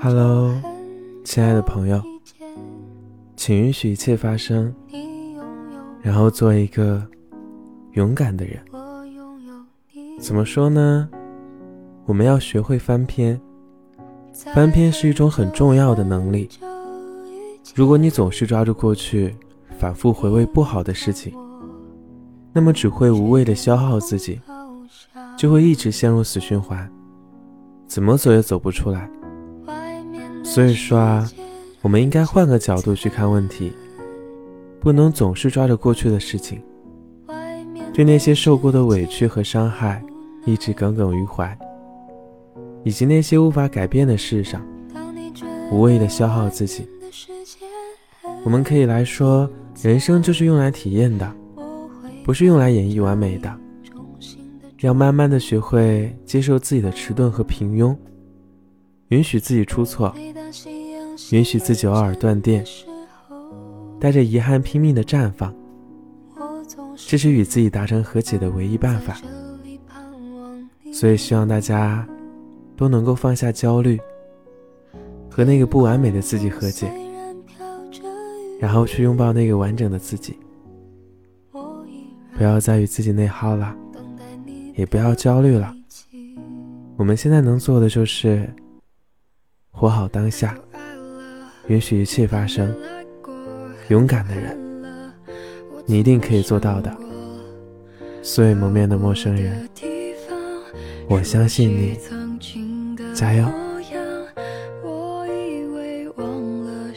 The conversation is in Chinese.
Hello，亲爱的朋友，请允许一切发生，然后做一个勇敢的人。怎么说呢？我们要学会翻篇，翻篇是一种很重要的能力。如果你总是抓住过去，反复回味不好的事情，那么只会无谓的消耗自己，就会一直陷入死循环，怎么走也走不出来。所以说啊，我们应该换个角度去看问题，不能总是抓着过去的事情，对那些受过的委屈和伤害一直耿耿于怀，以及那些无法改变的事上无谓的消耗自己。我们可以来说，人生就是用来体验的，不是用来演绎完美的。要慢慢的学会接受自己的迟钝和平庸，允许自己出错。允许自己偶尔断电，带着遗憾拼命的绽放，这是与自己达成和解的唯一办法。所以希望大家都能够放下焦虑，和那个不完美的自己和解，然后去拥抱那个完整的自己。不要再与自己内耗了，也不要焦虑了。我们现在能做的就是活好当下，允许一切发生。勇敢的人，你一定可以做到的。素未谋面的陌生人，我相信你，加油。我以为忘了